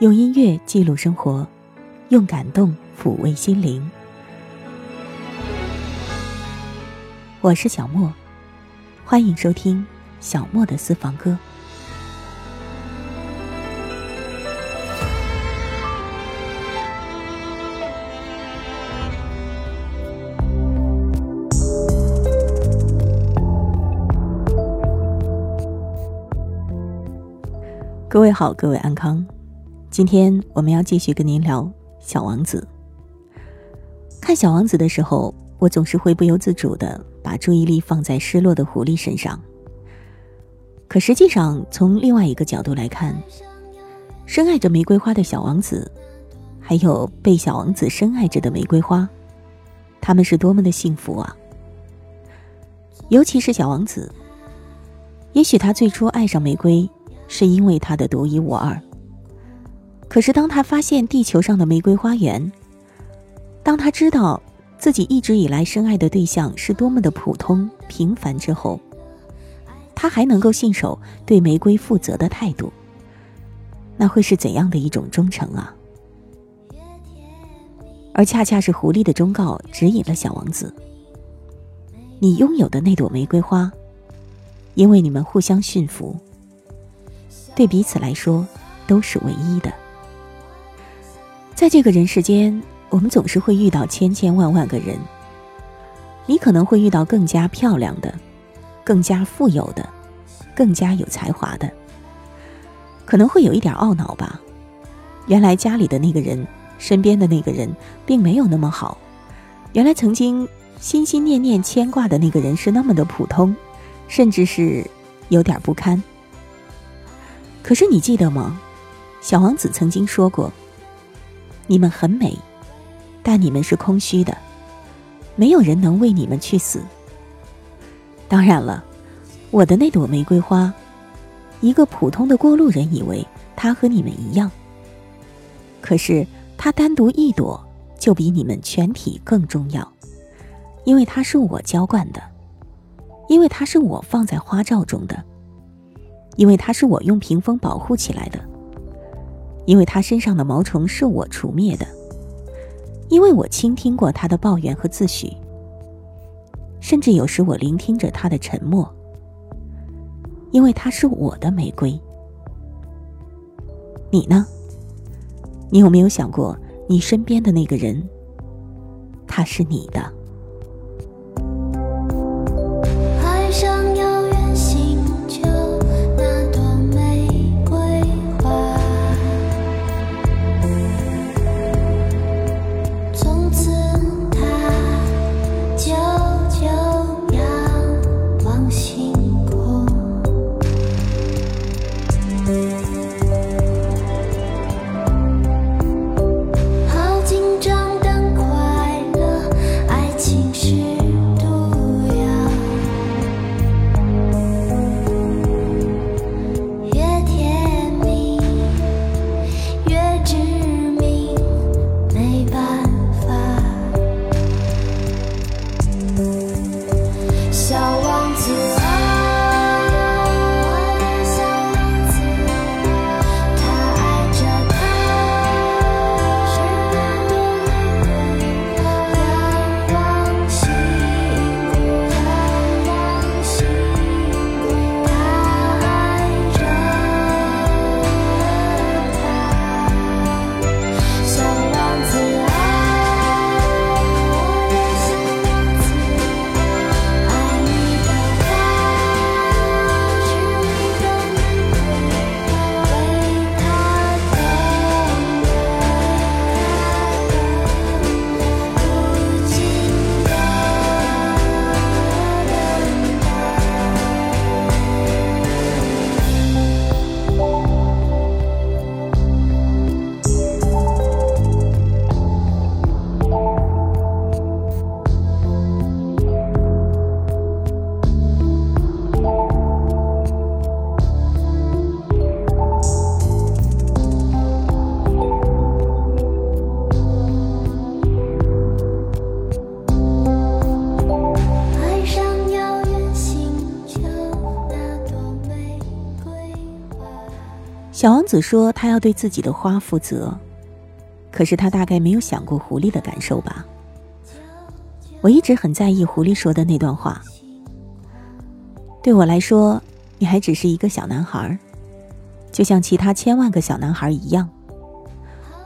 用音乐记录生活，用感动抚慰心灵。我是小莫，欢迎收听小莫的私房歌。各位好，各位安康。今天我们要继续跟您聊《小王子》。看《小王子》的时候，我总是会不由自主的把注意力放在失落的狐狸身上。可实际上，从另外一个角度来看，深爱着玫瑰花的小王子，还有被小王子深爱着的玫瑰花，他们是多么的幸福啊！尤其是小王子，也许他最初爱上玫瑰，是因为它的独一无二。可是，当他发现地球上的玫瑰花园，当他知道自己一直以来深爱的对象是多么的普通平凡之后，他还能够信守对玫瑰负责的态度，那会是怎样的一种忠诚啊？而恰恰是狐狸的忠告指引了小王子：你拥有的那朵玫瑰花，因为你们互相驯服，对彼此来说都是唯一的。在这个人世间，我们总是会遇到千千万万个人。你可能会遇到更加漂亮的、更加富有的、更加有才华的，可能会有一点懊恼吧。原来家里的那个人、身边的那个人并没有那么好。原来曾经心心念念牵挂的那个人是那么的普通，甚至是有点不堪。可是你记得吗？小王子曾经说过。你们很美，但你们是空虚的，没有人能为你们去死。当然了，我的那朵玫瑰花，一个普通的过路人以为它和你们一样，可是它单独一朵就比你们全体更重要，因为它是我浇灌的，因为它是我放在花罩中的，因为它是我用屏风保护起来的。因为他身上的毛虫是我除灭的，因为我倾听过他的抱怨和自诩，甚至有时我聆听着他的沉默。因为他是我的玫瑰。你呢？你有没有想过，你身边的那个人，他是你的？小王子说他要对自己的花负责，可是他大概没有想过狐狸的感受吧。我一直很在意狐狸说的那段话。对我来说，你还只是一个小男孩，就像其他千万个小男孩一样。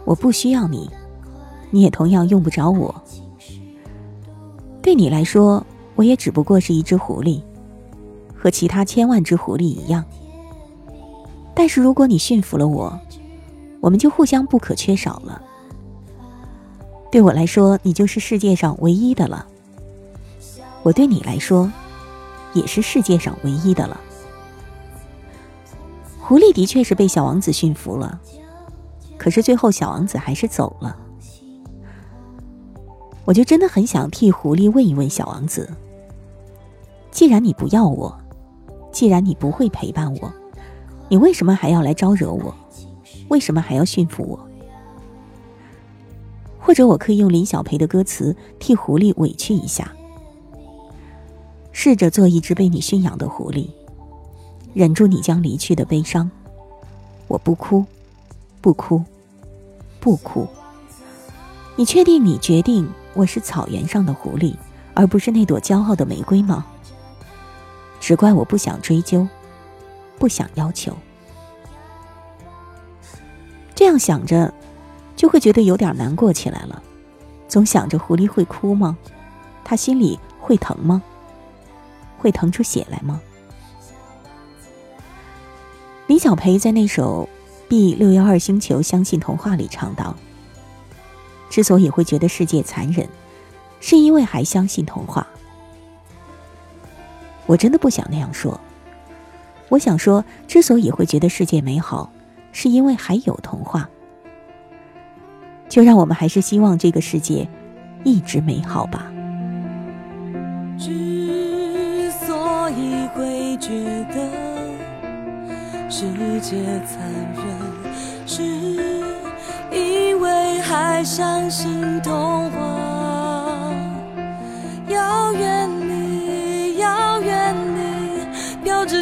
我不需要你，你也同样用不着我。对你来说，我也只不过是一只狐狸，和其他千万只狐狸一样。但是如果你驯服了我，我们就互相不可缺少了。对我来说，你就是世界上唯一的了。我对你来说，也是世界上唯一的了。狐狸的确是被小王子驯服了，可是最后小王子还是走了。我就真的很想替狐狸问一问小王子：既然你不要我，既然你不会陪伴我，你为什么还要来招惹我？为什么还要驯服我？或者我可以用林小培的歌词替狐狸委屈一下，试着做一只被你驯养的狐狸，忍住你将离去的悲伤。我不哭，不哭，不哭。你确定你决定我是草原上的狐狸，而不是那朵骄傲的玫瑰吗？只怪我不想追究，不想要求。这样想着。就会觉得有点难过起来了，总想着狐狸会哭吗？他心里会疼吗？会疼出血来吗？李小培在那首《B 六幺二星球相信童话》里唱道：“之所以会觉得世界残忍，是因为还相信童话。”我真的不想那样说，我想说，之所以会觉得世界美好，是因为还有童话。就让我们还是希望这个世界一直美好吧。之所以会觉得世界残忍，是因为还相信童话。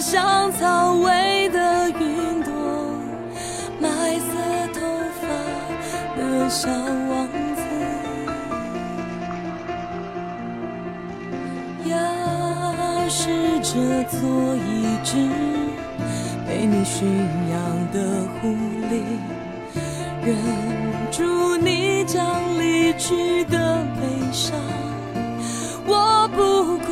像草味的云朵，麦色头发的。小王子，要试着做一只被你驯养的狐狸，忍住你将离去的悲伤。我不哭，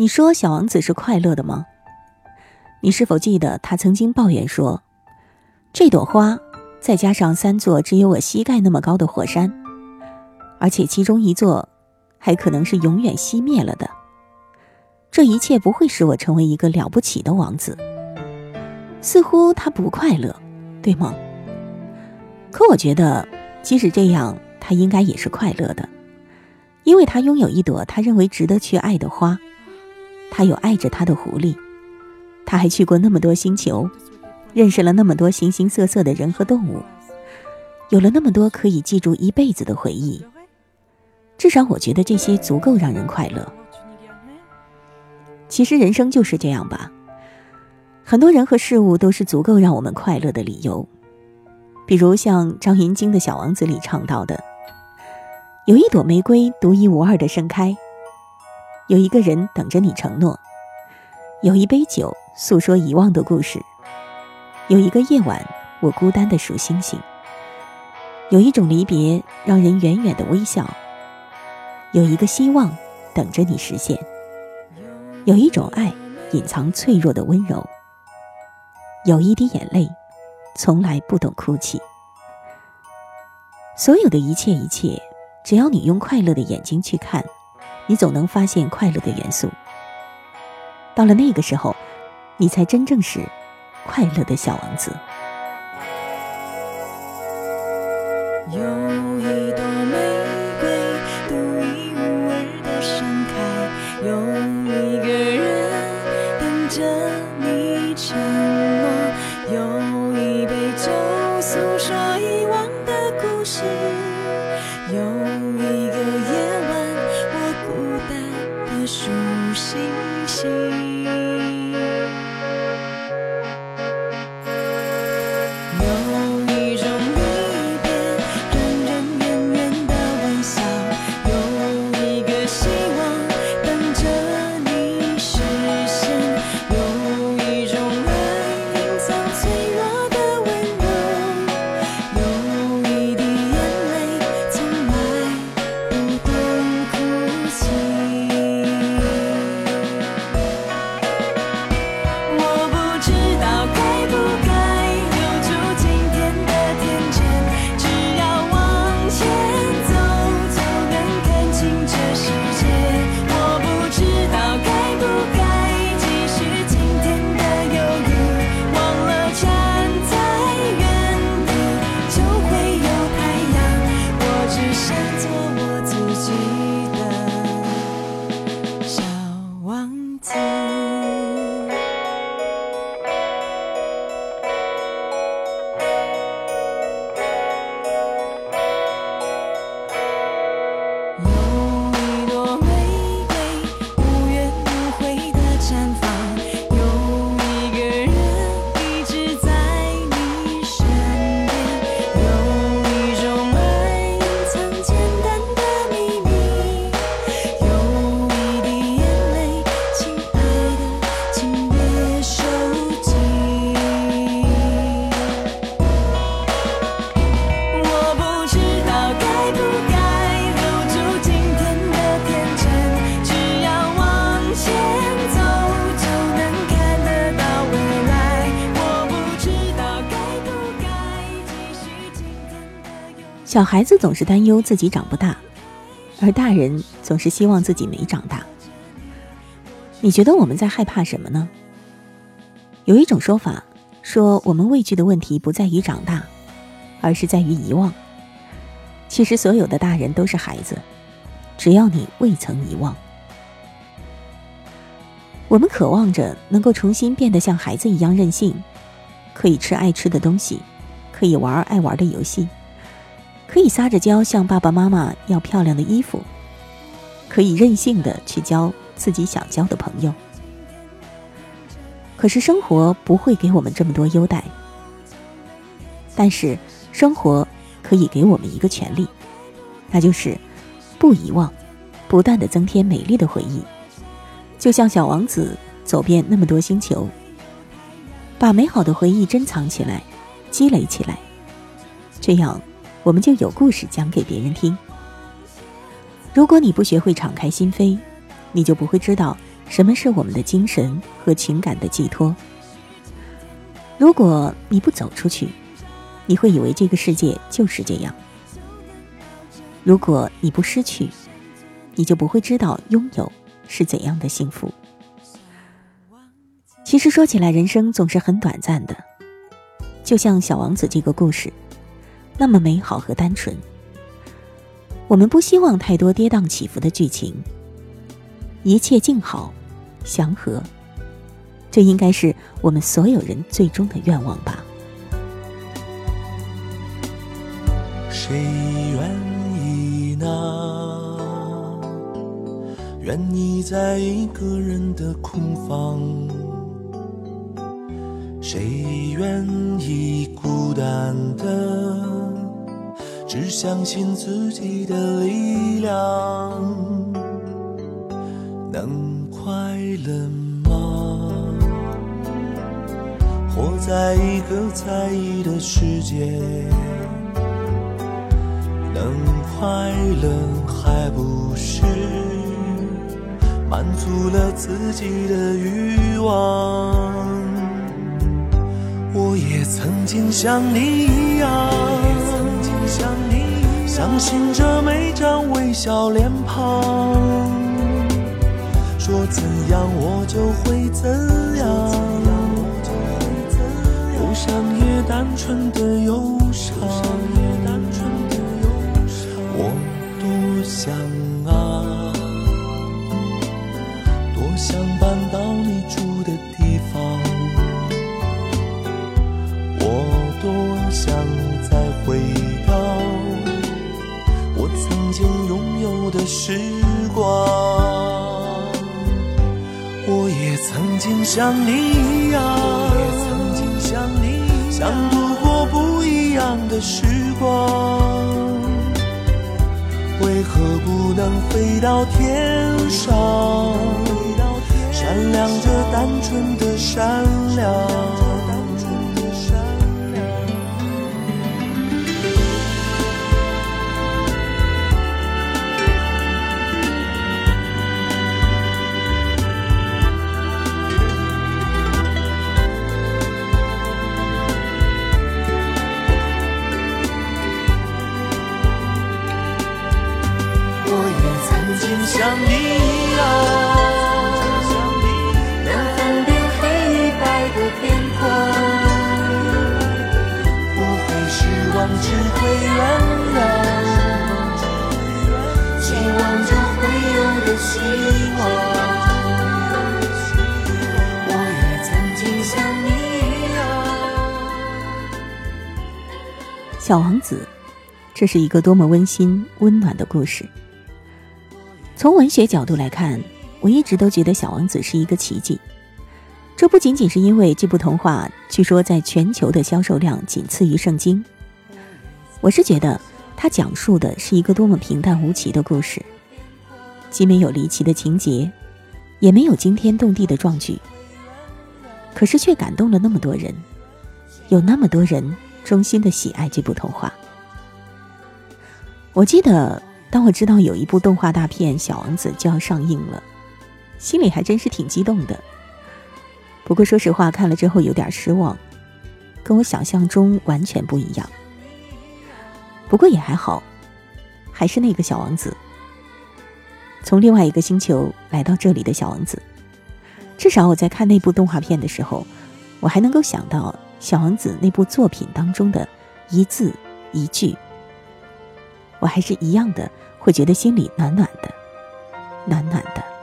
你说小王子是快乐的吗？你是否记得他曾经抱怨说：“这朵花，再加上三座只有我膝盖那么高的火山，而且其中一座还可能是永远熄灭了的。这一切不会使我成为一个了不起的王子。似乎他不快乐，对吗？可我觉得，即使这样，他应该也是快乐的，因为他拥有一朵他认为值得去爱的花，他有爱着他的狐狸，他还去过那么多星球，认识了那么多形形色色的人和动物，有了那么多可以记住一辈子的回忆。至少，我觉得这些足够让人快乐。其实，人生就是这样吧。很多人和事物都是足够让我们快乐的理由，比如像张芸京的小王子里唱到的：“有一朵玫瑰独一无二的盛开，有一个人等着你承诺，有一杯酒诉说遗忘的故事，有一个夜晚我孤单的数星星，有一种离别让人远远的微笑，有一个希望等着你实现，有一种爱隐藏脆弱的温柔。”有一滴眼泪，从来不懂哭泣。所有的一切一切，只要你用快乐的眼睛去看，你总能发现快乐的元素。到了那个时候，你才真正是快乐的小王子。有一朵玫瑰，独一无二的盛开，有一个人等着你承诺；有一杯酒诉说遗忘的故事；有一个小孩子总是担忧自己长不大，而大人总是希望自己没长大。你觉得我们在害怕什么呢？有一种说法说，我们畏惧的问题不在于长大，而是在于遗忘。其实，所有的大人都是孩子，只要你未曾遗忘。我们渴望着能够重新变得像孩子一样任性，可以吃爱吃的东西，可以玩爱玩的游戏。可以撒着娇向爸爸妈妈要漂亮的衣服，可以任性的去交自己想交的朋友。可是生活不会给我们这么多优待，但是生活可以给我们一个权利，那就是不遗忘，不断的增添美丽的回忆。就像小王子走遍那么多星球，把美好的回忆珍藏起来，积累起来，这样。我们就有故事讲给别人听。如果你不学会敞开心扉，你就不会知道什么是我们的精神和情感的寄托。如果你不走出去，你会以为这个世界就是这样。如果你不失去，你就不会知道拥有是怎样的幸福。其实说起来，人生总是很短暂的，就像《小王子》这个故事，那么美好和单纯。我们不希望太多跌宕起伏的剧情，一切静好，祥和，这应该是我们所有人最终的愿望吧。谁愿意呢？愿意在一个人的空房？谁愿意孤单的，只相信自己的力量？能快乐吗？活在一个在意的世界。能快乐还不是满足了自己的欲望？我也曾经像你一样，相信着每张微笑脸庞，说怎样我就会怎样，忧伤。也单纯的忧伤。我多想曾经像你一样，想度过不一样的时光。为何不能飞到天上，闪亮着单纯的善良？小王子，这是一个多么温馨、温暖的故事。从文学角度来看，我一直都觉得《小王子》是一个奇迹。这不仅仅是因为这部童话据说在全球的销售量仅次于《圣经》，我是觉得它讲述的是一个多么平淡无奇的故事，既没有离奇的情节，也没有惊天动地的壮举，可是却感动了那么多人，有那么多人衷心的喜爱这部童话。我记得。当我知道有一部动画大片《小王子》就要上映了，心里还真是挺激动的。不过说实话，看了之后有点失望，跟我想象中完全不一样。不过也还好，还是那个小王子，从另外一个星球来到这里的小王子。至少我在看那部动画片的时候，我还能够想到小王子那部作品当中的一字一句。我还是一样的，会觉得心里暖暖的，暖暖的。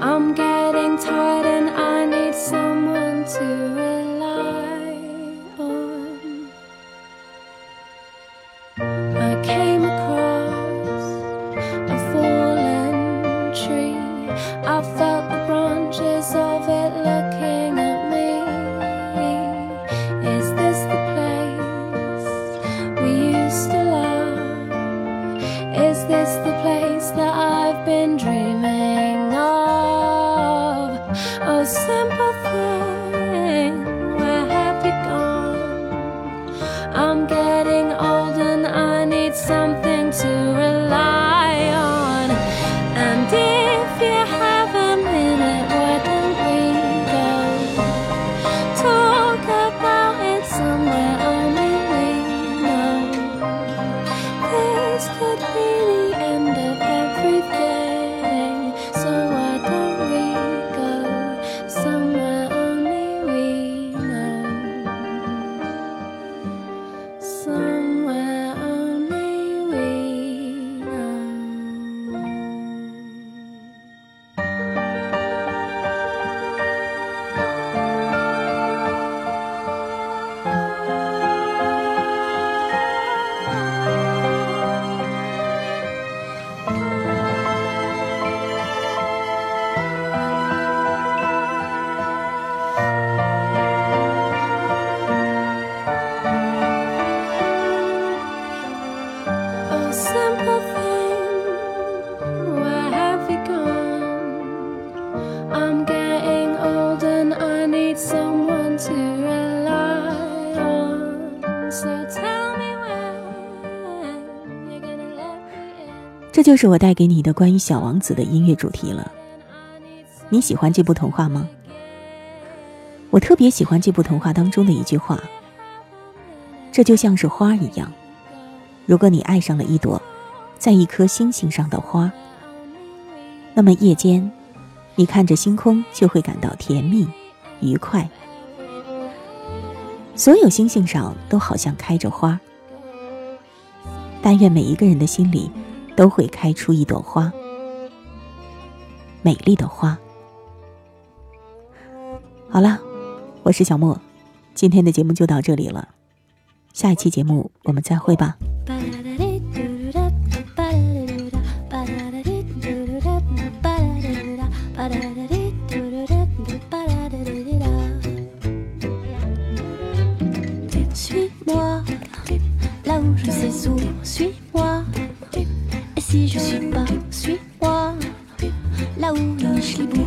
I'm getting tired and I need someone to. 就是我带给你的关于《小王子》的音乐主题了。你喜欢这部童话吗？我特别喜欢这部童话当中的一句话：“这就像是花一样，如果你爱上了一朵在一颗星星上的花，那么夜间你看着星空就会感到甜蜜、愉快。所有星星上都好像开着花，但愿每一个人的心里。”都会开出一朵花，美丽的花。好了，我是小莫，今天的节目就到这里了，下一期节目我们再会吧。si je suis pas suis moi là où le Michelibou